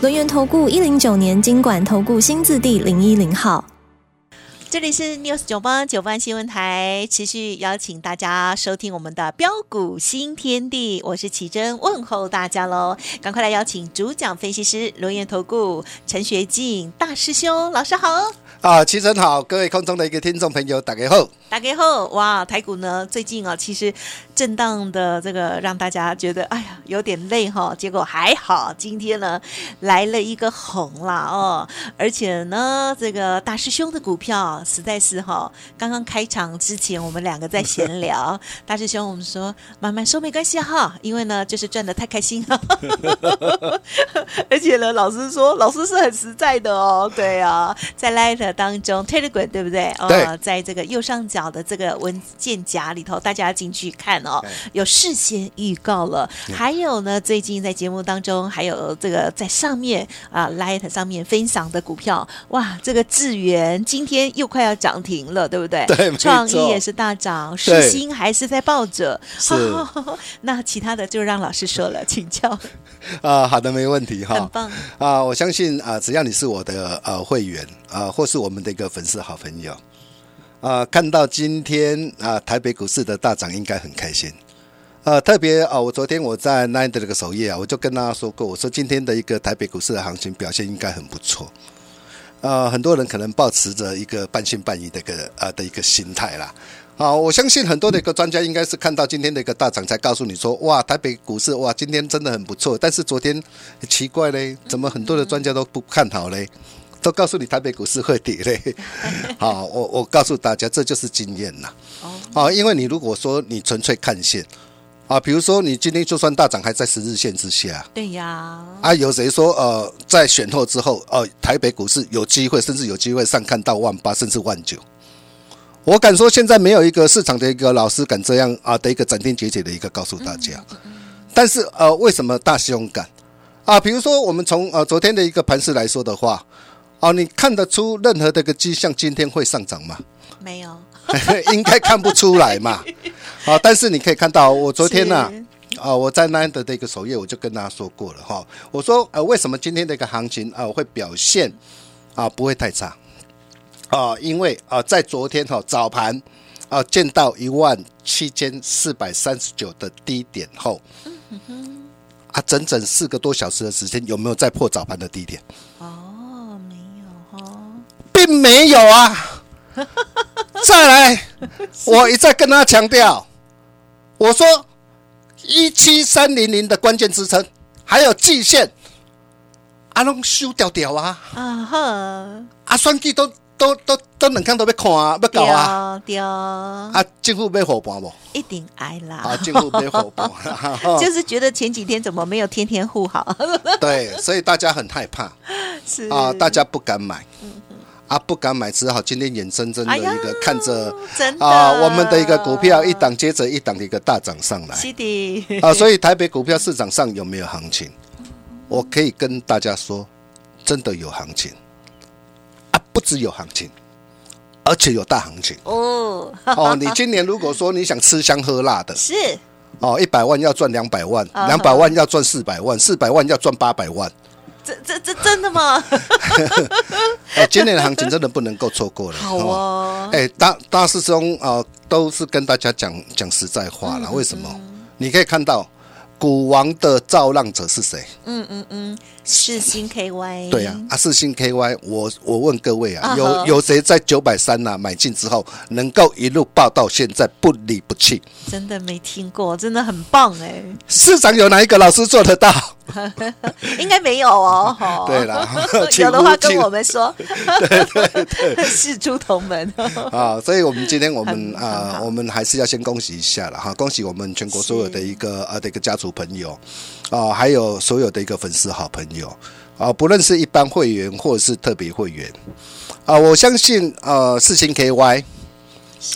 轮源投顾一零九年经管投顾新字第零一零号。这里是 News 九八九八新闻台，持续邀请大家收听我们的标股新天地，我是奇珍，问候大家喽！赶快来邀请主讲分析师轮源投顾陈学进大师兄老师好。啊，齐晨好，各位空中的一个听众朋友，大家好。打开后，哇，台股呢最近啊，其实震荡的这个让大家觉得哎呀有点累哈，结果还好，今天呢来了一个红啦哦，而且呢这个大师兄的股票实在是哈，刚刚开场之前我们两个在闲聊，大师兄我们说慢慢说没关系哈，因为呢就是赚的太开心了，而且呢老师说老师是很实在的哦，对啊，在 Light 当中 Telegram 对不对？哦，在这个右上角。的这个文件夹里头，大家进去看哦，有事先预告了。还有呢，最近在节目当中，还有这个在上面啊，Light 上面分享的股票，哇，这个智源今天又快要涨停了，对不对？对，创意也是大涨，世新还是在抱着。是。那其他的就让老师说了，请教。啊，好的，没问题哈。很棒。啊，我相信啊，只要你是我的呃会员啊，或是我们的一个粉丝好朋友。啊，看到今天啊，台北股市的大涨，应该很开心。呃，特别啊，我昨天我在 Nine 的这个首页啊，我就跟大家说过，我说今天的一个台北股市的行情表现应该很不错。呃，很多人可能抱持着一个半信半疑的一个啊的一个心态啦。啊，我相信很多的一个专家应该是看到今天的一个大涨，才告诉你说，哇，台北股市哇，今天真的很不错。但是昨天奇怪嘞，怎么很多的专家都不看好嘞？都告诉你台北股市会跌嘞，好，我我告诉大家，这就是经验呐。哦，因为你如果说你纯粹看线，啊，比如说你今天就算大涨，还在十日线之下，对呀。啊，有谁说呃，在选后之后，哦，台北股市有机会，甚至有机会上看到万八，甚至万九。我敢说，现在没有一个市场的一个老师敢这样啊的一个斩钉截铁的一个告诉大家。但是呃，为什么大雄敢啊？比如说我们从呃昨天的一个盘势来说的话。哦，你看得出任何的个迹象今天会上涨吗？没有，应该看不出来嘛。啊，但是你可以看到，我昨天呢，啊，我在奈德的一个首页，我就跟大家说过了哈。我说，呃，为什么今天的一个行情啊会表现啊不会太差？啊，因为啊，在昨天哈早盘啊见到一万七千四百三十九的低点后，啊，整整四个多小时的时间，有没有再破早盘的低点？没有啊！再来，我一再跟他强调，我说一七三零零的关键支撑还有季线，阿龙修掉掉啊！啊哈！阿双计都都都都能看都要看啊，要搞啊！掉啊！政府要伙伴不？一定挨啦！啊，政府要伙伴，就是觉得前几天怎么没有天天护好？对，所以大家很害怕，是啊，大家不敢买。啊，不敢买，只好今天眼睁睁的一个看着啊，我们的一个股票一档接着一档的一个大涨上来。是的。啊，所以台北股票市场上有没有行情？我可以跟大家说，真的有行情。啊，不只有行情，而且有大行情。哦。哦，你今年如果说你想吃香喝辣的，是。哦，一百万要赚两百万，两百万要赚四百万，四百万要赚八百万。这这这真的吗？哎，今年的行情真的不能够错过了。好啊，哎，大大师兄啊，都是跟大家讲讲实在话了。为什么？你可以看到。股王的造浪者是谁？嗯嗯嗯，四星 KY。对呀，啊，四星 KY，我我问各位啊，有有谁在九百三呐买进之后，能够一路报到现在不离不弃？真的没听过，真的很棒哎！市场有哪一个老师做得到？应该没有哦。对了，有的话跟我们说。对 对对，事出同门啊！所以我们今天我们啊，我们还是要先恭喜一下了哈，恭喜我们全国所有的一个呃的一个家族朋友啊，还有所有的一个粉丝好朋友啊，不论是一般会员或者是特别会员啊，我相信呃四星 KY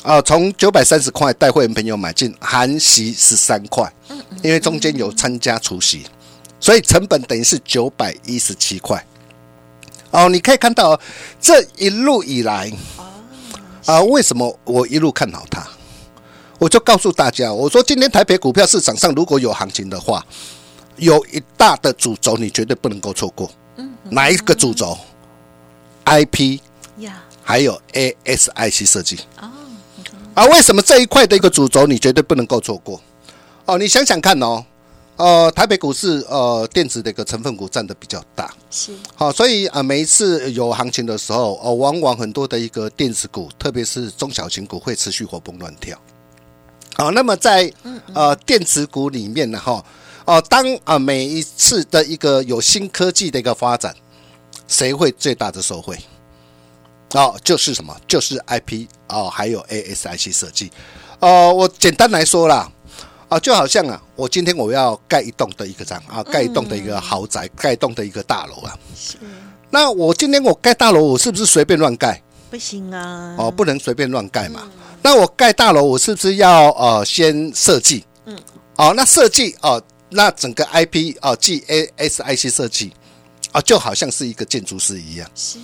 啊，从九百三十块带会员朋友买进，含息十三块，因为中间有参加除息，所以成本等于是九百一十七块。哦，你可以看到这一路以来啊，为什么我一路看好它？我就告诉大家，我说今天台北股票市场上如果有行情的话，有一大的主轴，你绝对不能够错过。哪一个主轴？IP 呀，还有 ASIC 设计。啊，为什么这一块的一个主轴你绝对不能够错过？哦，你想想看哦，呃，台北股市呃电子的一个成分股占的比较大，是好，所以啊，每一次有行情的时候，呃，往往很多的一个电子股，特别是中小型股会持续活蹦乱跳。好，那么在呃电子股里面呢，哈，哦，当啊每一次的一个有新科技的一个发展，谁会最大的受惠？哦，就是什么？就是 IP 哦，还有 ASIC 设计。哦，我简单来说啦，啊，就好像啊，我今天我要盖一栋的一个章啊，盖一栋的一个豪宅，盖一栋的一个大楼啊。是，那我今天我盖大楼，我是不是随便乱盖？不行啊，哦，不能随便乱盖嘛。那我盖大楼，我是不是要呃先设计？嗯，哦，那设计哦，那整个 IP 哦，，G A S I C 设计啊，就好像是一个建筑师一样。是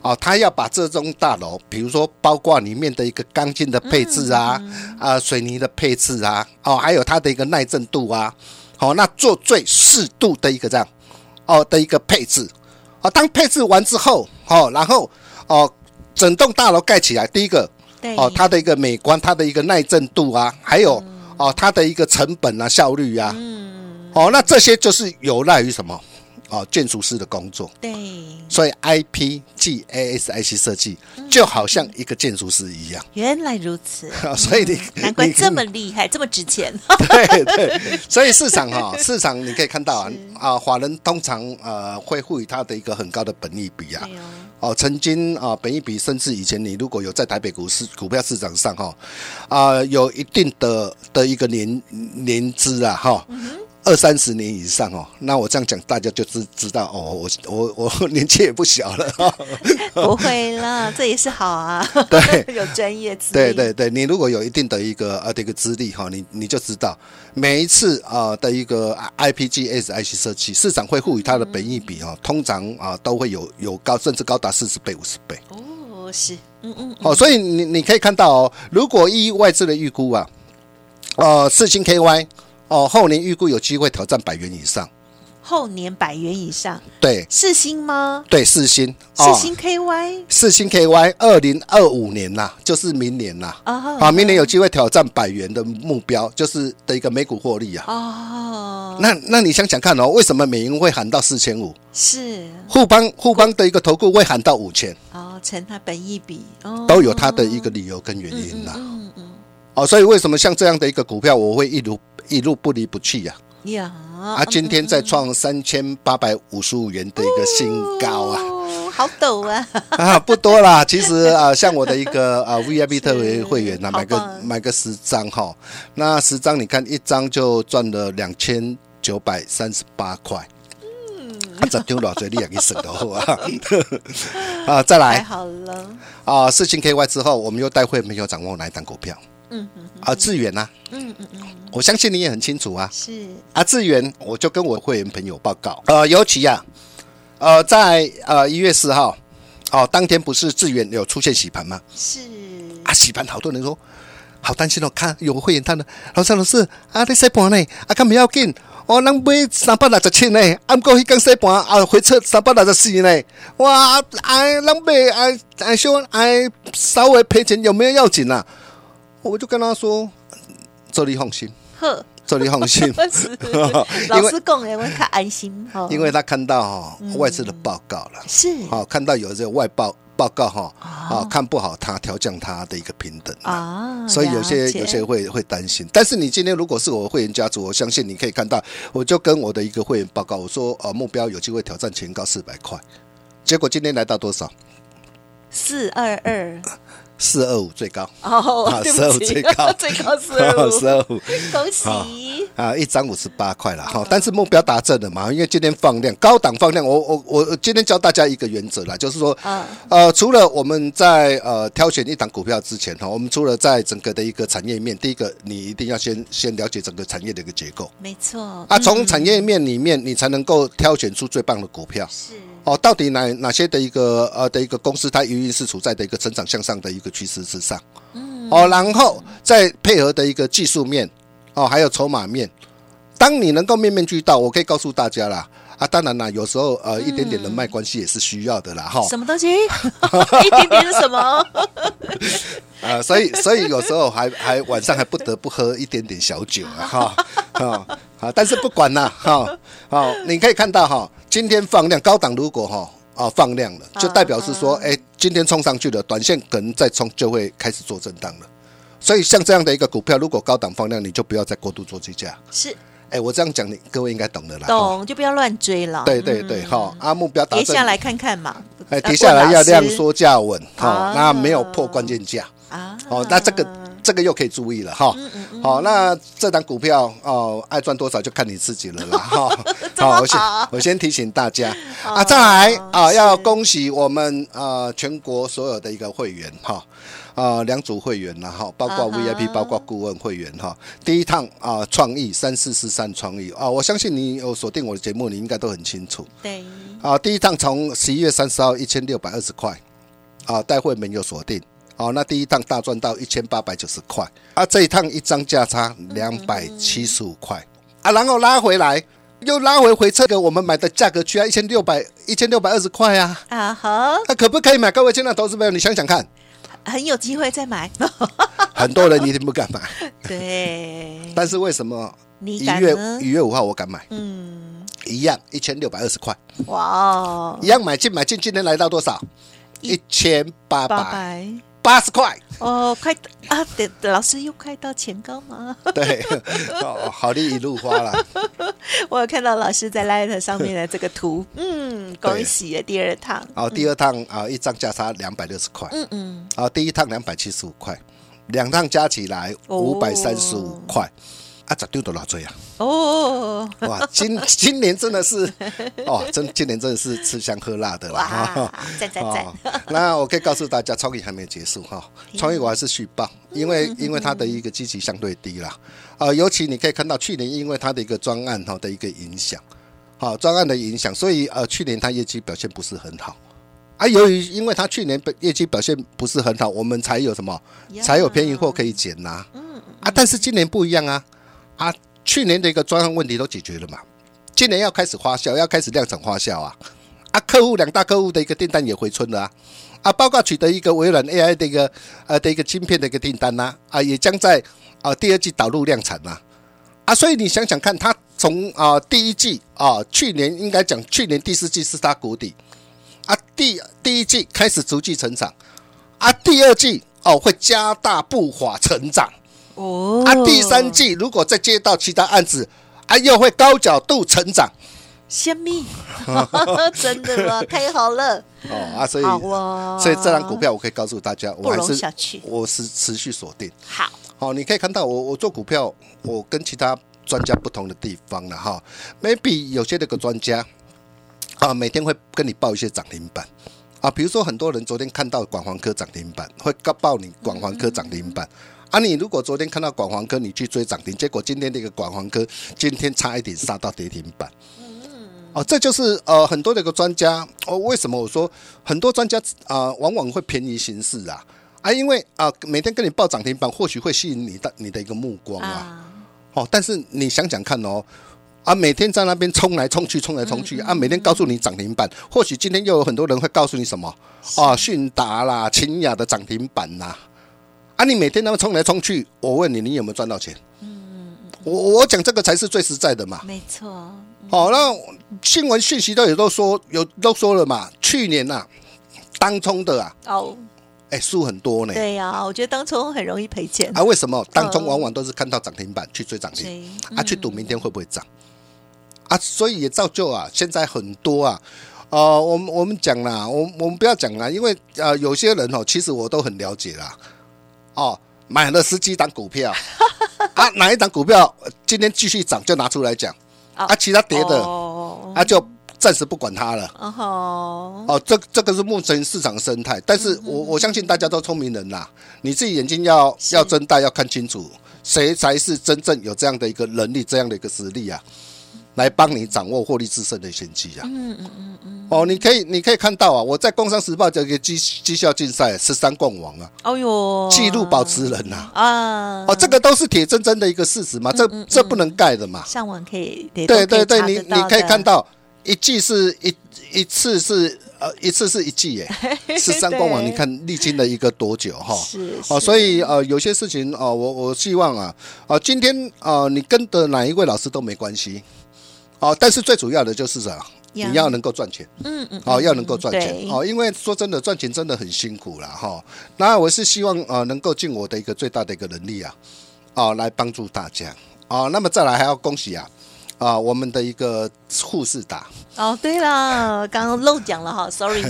哦，他要把这栋大楼，比如说包括里面的一个钢筋的配置啊，啊，水泥的配置啊，哦，还有它的一个耐震度啊，好，那做最适度的一个这样哦的一个配置。哦，当配置完之后，哦，然后哦，整栋大楼盖起来，第一个哦，它的一个美观，它的一个耐震度啊，还有哦，它的一个成本啊、效率啊，嗯，哦，那这些就是有赖于什么？哦，建筑师的工作。对，所以 I P G A S I C 设计就好像一个建筑师一样，原来如此，所以你你难怪这么厉害，这么值钱。对对，所以市场哈、市场你可以看到啊啊，华人通常呃会赋予它的一个很高的本益比啊。哦，哦，曾经啊，本益比甚至以前你如果有在台北股市股票市场上哈啊，有一定的的一个年年资啊哈。二三十年以上哦，那我这样讲，大家就知知道哦，我我我 年纪也不小了哈。不会啦，这也是好啊。对 有专业资历。对对对，你如果有一定的一个呃的一个资历哈，你你就知道每一次啊、的一个 IPG SIC 设计，市场会赋予它的本益比哈，通常啊、都会有有高甚至高达四十倍五十倍。哦，是，嗯嗯，哦，所以你你可以看到哦，如果依外资的预估啊，呃，四星 KY 哦，后年预估有机会挑战百元以上。后年百元以上，对。四星吗？对，四星。四星 KY 四星 KY 二零二五年呐、就是明年呐、啊啊，明年有机会挑战百元的目标，就是的一个美股获利啊。哦，那那你想想看哦，为什么美银会喊到四千五？是。互邦互邦的一个投顾会喊到五千，哦，乘它本益比。哦，都有它的一个理由跟原因呐、嗯嗯哦，所以为什么像这样的一个股票，我会一路一路不离不弃呀、呀，啊？今天再创三千八百五十五元的一个新高啊！哦，好陡啊！啊，不多啦，其实啊，像我的一个啊 VIP 特别会员啊，好买个买个十张哈，那十张你看一张就赚了两千九百三十八块。啊，这丢老嘴你也给省得好啊！啊，再太来好了，啊，四星 KY 之后，我们又带会没有掌握哪一档股票嗯嗯啊？智远呐，嗯嗯嗯，我相信你也很清楚啊。是啊，智源，我就跟我会员朋友报告，呃，尤其啊，呃，在呃一月四号，哦，当天不是智源有出现洗盘吗？是，啊，洗盘好多人说好担心哦，看有会员他呢，老师老师啊，你洗盘呢？啊，看不要紧，哦，咱买三百六十七呢，啊，不过迄天洗盘啊，回撤三百六十四呢，哇，哎，咱买哎哎说哎稍微赔钱有没有要紧啊？我就跟他说，这里放心，呵，这里放心。是老师讲的，我较安心哦，因为他看到哈、外资的报告了，是。好、看到有这个外报报告哈，啊、看不好他调降他的一个平等啊。啊，所以有些有些会会担心，但是你今天如果是我的会员家族，我相信你可以看到，我就跟我的一个会员报告，我说呃目标有机会挑战前高四百块，结果今天来到多少？四二二四二五最高。哦四二五最高，最高四二五，四二五。恭喜！啊，一张五十八块了哈，但是目标达正了嘛，因为今天放量，高档放量，我我我今天教大家一个原则啦，就是说，嗯。呃，除了我们在呃挑选一档股票之前哈，我们除了在整个的一个产业面，第一个你一定要先先了解整个产业的一个结构。没错。啊，从产业面里面你才能够挑选出最棒的股票。是哦，到底哪哪些的一个呃的一个公司，它营运是处在的一个成长向上的一个趋势之上，嗯，哦，然后再配合的一个技术面，哦，还有筹码面，当你能够面面俱到，我可以告诉大家啦，啊，当然啦，有时候呃一点点人脉关系也是需要的啦，哈、什么东西？一点点是什么？啊，所以所以有时候还还晚上还不得不喝一点点小酒啊，哈，啊啊，但是不管啦，哈，好，你可以看到哈，今天放量高档如果哈啊放量了，就代表是说，哎，今天冲上去了，短线可能再冲就会开始做震荡了。所以像这样的一个股票，如果高档放量，你就不要再过度做追加。是哎，我这样讲，你各位应该懂的啦。哈懂就不要乱追了。对对对，哈，啊，目标跌下来看看嘛。哎，呃跌下来要量缩价稳，啊哈，那没有破关键价。啊。哦，那这个这个又可以注意了哈。好，那这档股票哦，爱赚多少就看你自己了啦哈。好，我先我先提醒大家 啊，再来啊，要恭喜我们呃全国所有的一个会员哈。啊，两组会员然后包括 VIP，包括顾问会员哈。第一趟啊，创意三四四三创意啊，我相信你有锁定我的节目，你应该都很清楚。对，啊，第一趟从十一月三十号一千六百二十块，啊，待会没有锁定。好、那第一趟大赚到一千八百九十块，啊，这一趟一张价差两百七十五块，啊，然后拉回来，又拉回回撤给我们买的价格区啊，一千六百一千六百二十块啊，啊哈，那、可不可以买？各位亲爱的投资朋友，你想想看，很有机会再买。很多人一定不敢买，对，但是为什么你一月一？月五号我敢买？嗯，一样一千六百二十块，哇哦一，样买进买进，今天来到多少？一一千八百八十块。哦，快啊！对，老师又快到前高吗？对，哦，好利一路花了。我有看到老师在 Light 上面的这个图，嗯，恭喜啊！第二趟，哦，第二趟啊，一张价差两百六十块，嗯嗯，啊，第一趟两百七十五块，两趟加起来哦五百三十五块，啊，咋丢多少追啊？哦，哇，今今年真的是，哦，真今年真的是吃香喝辣的啦。哇，赞赞赞！哦，那我可以告诉大家，创意还没有结束哈，创意我还是续报，因为因为它的一个积极相对低啦，啊，尤其你可以看到去年因为它的一个专案哈的一个影响，好专案的影响，所以呃去年它业绩表现不是很好。啊，由于因为它去年业绩表现不是很好，我们才有什么，才有便宜货可以捡呐、啊。但是今年不一样啊，啊，去年的一个专案问题都解决了嘛，今年要开始花销，要开始量产花销啊。啊，客户两大客户的一个订单也回春了啊，啊，包括取得一个微软 AI 的一个呃的一个晶片的一个订单呐、啊，也将在啊第二季导入量产呐、啊，所以你想想看，它从啊第一季啊去年应该讲去年第四季是它谷底。啊，第第一季开始逐季成长。啊，第二季哦会加大步伐成长。哦啊，第三季如果再接到其他案子啊，又会高角度成长虾米，真的吗？太好了，哦啊，所以所以这张股票我可以告诉大家，我还是我是持续锁定。好，好，你可以看到我我做股票，我跟其他专家不同的地方了哈。maybe 有些那个专家啊，每天会跟你报一些涨停板啊，比如说很多人昨天看到广环科涨停板，会告报你广环科涨停板。啊，你如果昨天看到广黄科，你去追涨停，结果今天那个广黄科今天差一点杀到跌停板。哦，这就是呃很多的一个专家哦，为什么我说很多专家啊、往往会偏移形势啊？啊，因为啊、每天跟你报涨停板，或许会吸引你的你的一个目光啊。啊，哦，但是你想想看哦，啊，每天在那边冲来冲去，冲来冲去啊，每天告诉你涨停板，或许今天又有很多人会告诉你什么？啊，迅达啦、清雅的涨停板呐、啊，你每天那么冲来冲去，我问你，你有没有赚到钱？嗯我我讲这个才是最实在的嘛。没错，好、那新闻讯息都有都说有都说了嘛，去年呐、当冲的啊，哦，哎，输很多呢。对呀，我觉得当冲很容易赔钱，啊，为什么当中往往都是看到涨停板去追涨停？追啊，去赌明天会不会涨啊？所以也造就啊，现在很多啊呃，我们我们讲啦，我我们不要讲啦，因为呃，有些人哦，其实我都很了解啦。哦，买了十几档股票。啊，哪一档股票今天继续涨就拿出来讲。啊，其他跌的哦。啊就暂时不管它了。哦。吼，哦，这这个是目前市场生态，但是我我相信大家都聪明人啦，你自己眼睛要要睁大，要看清楚，谁才是真正有这样的一个能力，这样的一个实力啊，来帮你掌握获利制胜的先机啊。嗯嗯嗯嗯，哦，你可以你可以看到啊，我在《工商时报》这个绩绩效竞赛十三冠王啊，哦哟，纪录保持人呐、啊，哦，这个都是铁铮铮的一个事实嘛，这这不能盖的嘛。上网可以，对对对你你可以看到一季是一一次是呃一次是一季耶，十三冠王，你看历经了一个多久哈？是哦，是。所以呃有些事情哦，我我希望啊，哦今天呃你跟的哪一位老师都没关系，哦，但是最主要的就是啥？你要能够赚钱。嗯嗯，哦，嗯要能够赚钱好哦，因为说真的，赚钱真的很辛苦了。哈。那我是希望呃能够尽我的一个最大的一个能力啊，哦来帮助大家哦。那么再来还要恭喜啊啊我们的一个护士达哦，对了，刚刚漏讲了哈，sorry，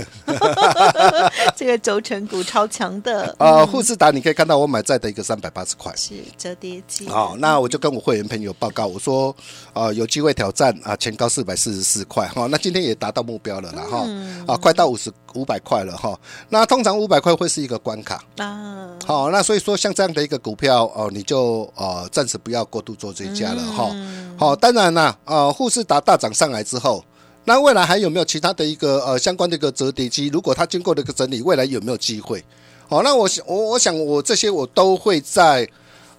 这个轴承股超强的，呃护士达，你可以看到我买在的一个三百八十块。是折叠机，好、那我就跟我会员朋友报告，我说，呃，有机会挑战啊，前高四百四十四块。哈、那今天也达到目标了啦哈，啊，快到五十五百块了哈、那通常五百块会是一个关卡，啊，好、那所以说像这样的一个股票哦、你就呃暂时不要过度做追加了哈。好、当然那，呃，富士达大涨上来之后。那未来还有没有其他的一个呃相关的一个折叠机？如果它经过了一个整理，未来有没有机会？好、那我想我我想我这些我都会在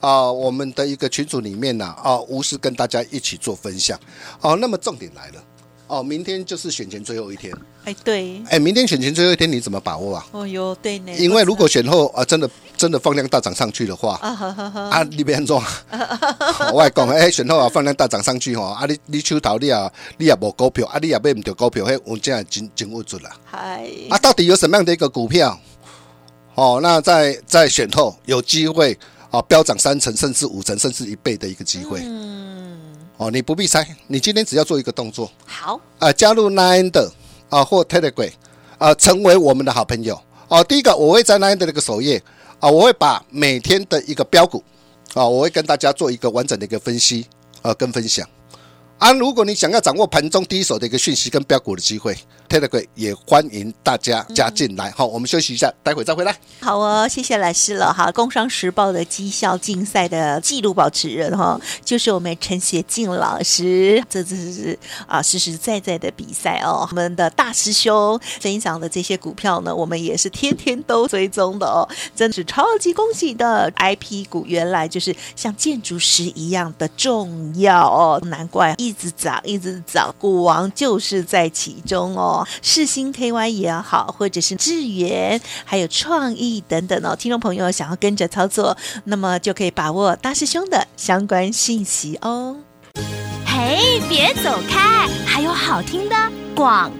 啊、我们的一个群组里面呢啊、无私跟大家一起做分享。好、那么重点来了哦，明天就是选前最后一天。哎，对，哎，明天选前最后一天你怎么把握啊？哦哟，对呢，因为如果选后啊，真的真的放量大涨上去的话，啊你别安怎？我来讲，哎，选后啊，放量大涨上去吼，啊，你你手头你啊，你也无股票，啊，你也买唔到股票，迄我真系真真无准啦。嗨，啊，到底有什么样的一个股票？哦，那在在选后有机会啊，飙涨三成，甚至五成，甚至一倍的一个机会。嗯，哦，你不必猜，你今天只要做一个动作，好，啊，加入 Nine 的啊或 Telegram 啊，成为我们的好朋友哦。第一个，我会在 Nine 的那个首页啊，我会把每天的一个标股啊，我会跟大家做一个完整的一个分析啊跟分享啊。如果你想要掌握盘中第一手的一个讯息跟标股的机会，Telegram 也欢迎大家加进来。好，我们休息一下，待会再回来。好哦，谢谢老师了哈。《工商时报》的绩效竞赛的纪录保持人哈，就是我们陈学静老师。这次是啊实实在在的比赛哦。我们的大师兄分享的这些股票呢，我们也是天天都追踪的哦，真是超级恭喜的。IP 股原来就是像建筑师一样的重要哦，难怪一直涨一直涨，股王就是在其中哦。世新 KY 也好，或者是智源，还有创意等等哦，听众朋友想要跟着操作，那么就可以把握大师兄的相关信息哦。嘿，别走开，还有好听的广。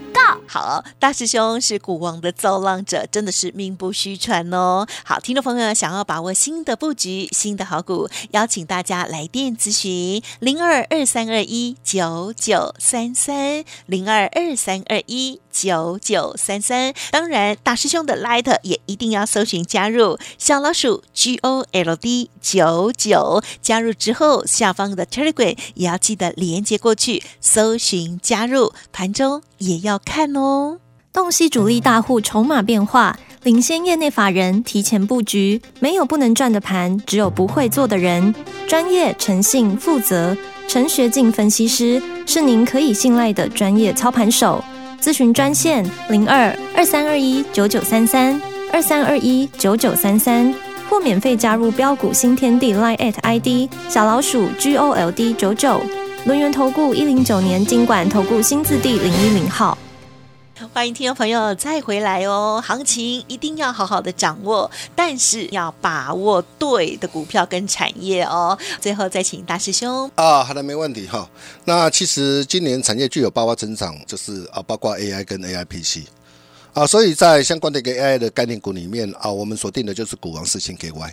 好，大师兄是股王的造浪者，真的是名不虚传哦。好，听众朋友想要把握新的布局、新的好股，邀请大家来电咨询零二二三二一九九三三零二二三二一九九三三。当然，大师兄的 Light 也一定要搜寻加入小老鼠 G O L D 九九，加入之后下方的 Telegram 也要记得连接过去，搜寻加入，盘中也要看哦。洞悉主力大户筹码变化，领先业内法人提前布局。没有不能赚的盘，只有不会做的人。专业、诚信、负责，陈学进分析师是您可以信赖的专业操盘手。咨询专线零二二三二一九九三三二三二一九九三三，或免费加入标股新天地 Line at ID 小老鼠 G O L D 九九。轮源投顾一零九年经管投顾新字第零一零号。欢迎听众朋友再回来哦，行情一定要好好的掌握，但是要把握对的股票跟产业哦。最后再请大师兄，啊，好的，没问题哈。那其实今年产业具有爆发增长，就是啊，包括 AI 跟 AIPC 啊，所以在相关的一个 AI 的概念股里面啊，我们锁定的就是股王四星 KY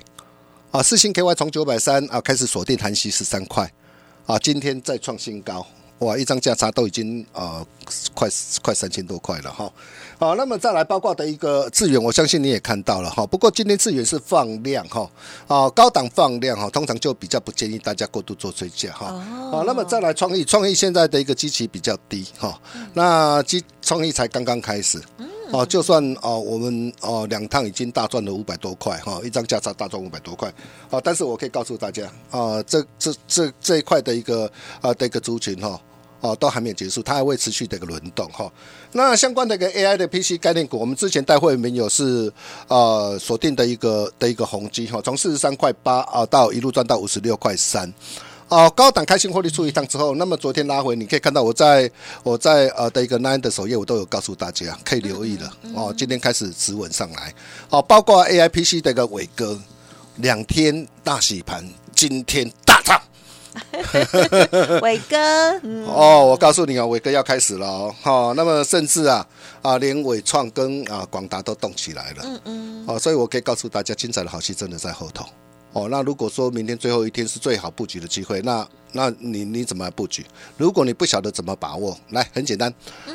啊，四星 KY 从九百三啊开始锁定韩系十三块。啊，今天再创新高。哇，一张价差都已经呃快快三千多块了哈。好，那么再来包括的一个资源，我相信你也看到了哈。不过今天资源是放量哈，啊高档放量哈，通常就比较不建议大家过度做追加哈。好，那么再来创意，创意现在的一个基期比较低哈，那基创意才刚刚开始。哦，就算哦，我们哦两趟已经大赚了五百多块哈，一张价差大赚五百多块，哦，但是我可以告诉大家啊，这这这这一块的一个啊的一个族群哈，哦都还没有结束，它还会持续的一个轮动哈。那相关的一个 AI 的 PC 概念股，我们之前带会员有是呃锁定的一个的一个宏基哈，从四十三块八啊到一路赚到五十六块三。哦，高档开心获利出一趟之后，那么昨天拉回，你可以看到我在我在呃的一个 Nine 的首页，我都有告诉大家可以留意了。哦，今天开始止稳上来。哦，包括 AIPC 的一个伟哥，两天大洗盘，今天大涨。伟哥，哦，我告诉你啊，伟哥要开始了哦。好，那么甚至啊啊，连伟创跟啊广达都动起来了。嗯嗯。哦，所以我可以告诉大家，精彩的好戏真的在后头。哦，那如果说明天最后一天是最好布局的机会，那那你你怎么布局？如果你不晓得怎么把握，来很简单，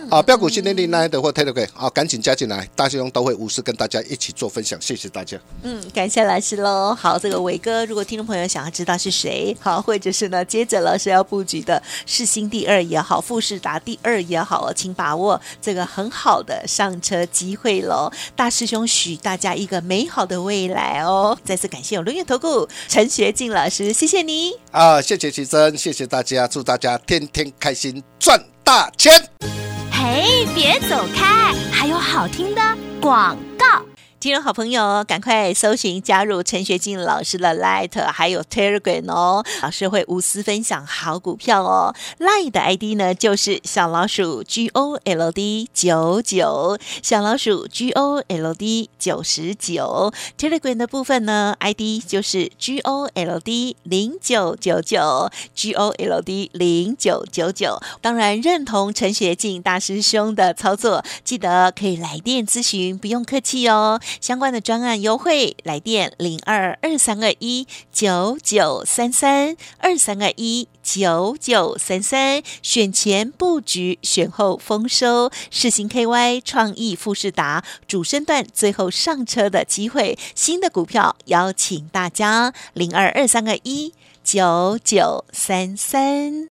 啊，标股新天地那的或 Telegram 啊，赶紧加进来，大师兄都会无私跟大家一起做分享，谢谢大家。嗯，感谢老师喽。好，这个伟哥，如果听众朋友想要知道是谁，好，或者是呢，接着老师要布局的世新第二也好，富士达第二也好，请把握这个很好的上车机会喽。大师兄许大家一个美好的未来哦。再次感谢我轮月投顾陈学静老师，谢谢你啊，谢谢齐谢谢大家，祝大家天天开心，赚大钱。嘿，别走开，还有好听的广告。金融好朋友，赶快搜寻加入陈学静老师的 Light，还有 Telegram 哦，老师会无私分享好股票哦。Light 的 ID 呢就是小老鼠 G O L D 九九，小老鼠 G O L D 九十九。Telegram 的部分呢，ID 就是 G O L D 零九九九，G O L D 零九九九。当然认同陈学静大师兄的操作，记得可以来电咨询，不用客气哦。相关的专案优惠，来电零二二三二一九九三三二三二一九九三三，选前布局，选后丰收，世行 KY 创意富士达主升段最后上车的机会，新的股票邀请大家零二二三二一九九三三。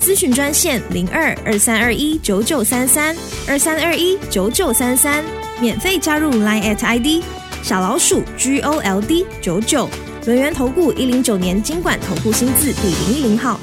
咨询专线零二二三二一九九三三二三二一九九三三，免费加入 Line at ID 小老鼠 G O L D 九九，轮源投顾一零九年经管投顾新字第零一零号。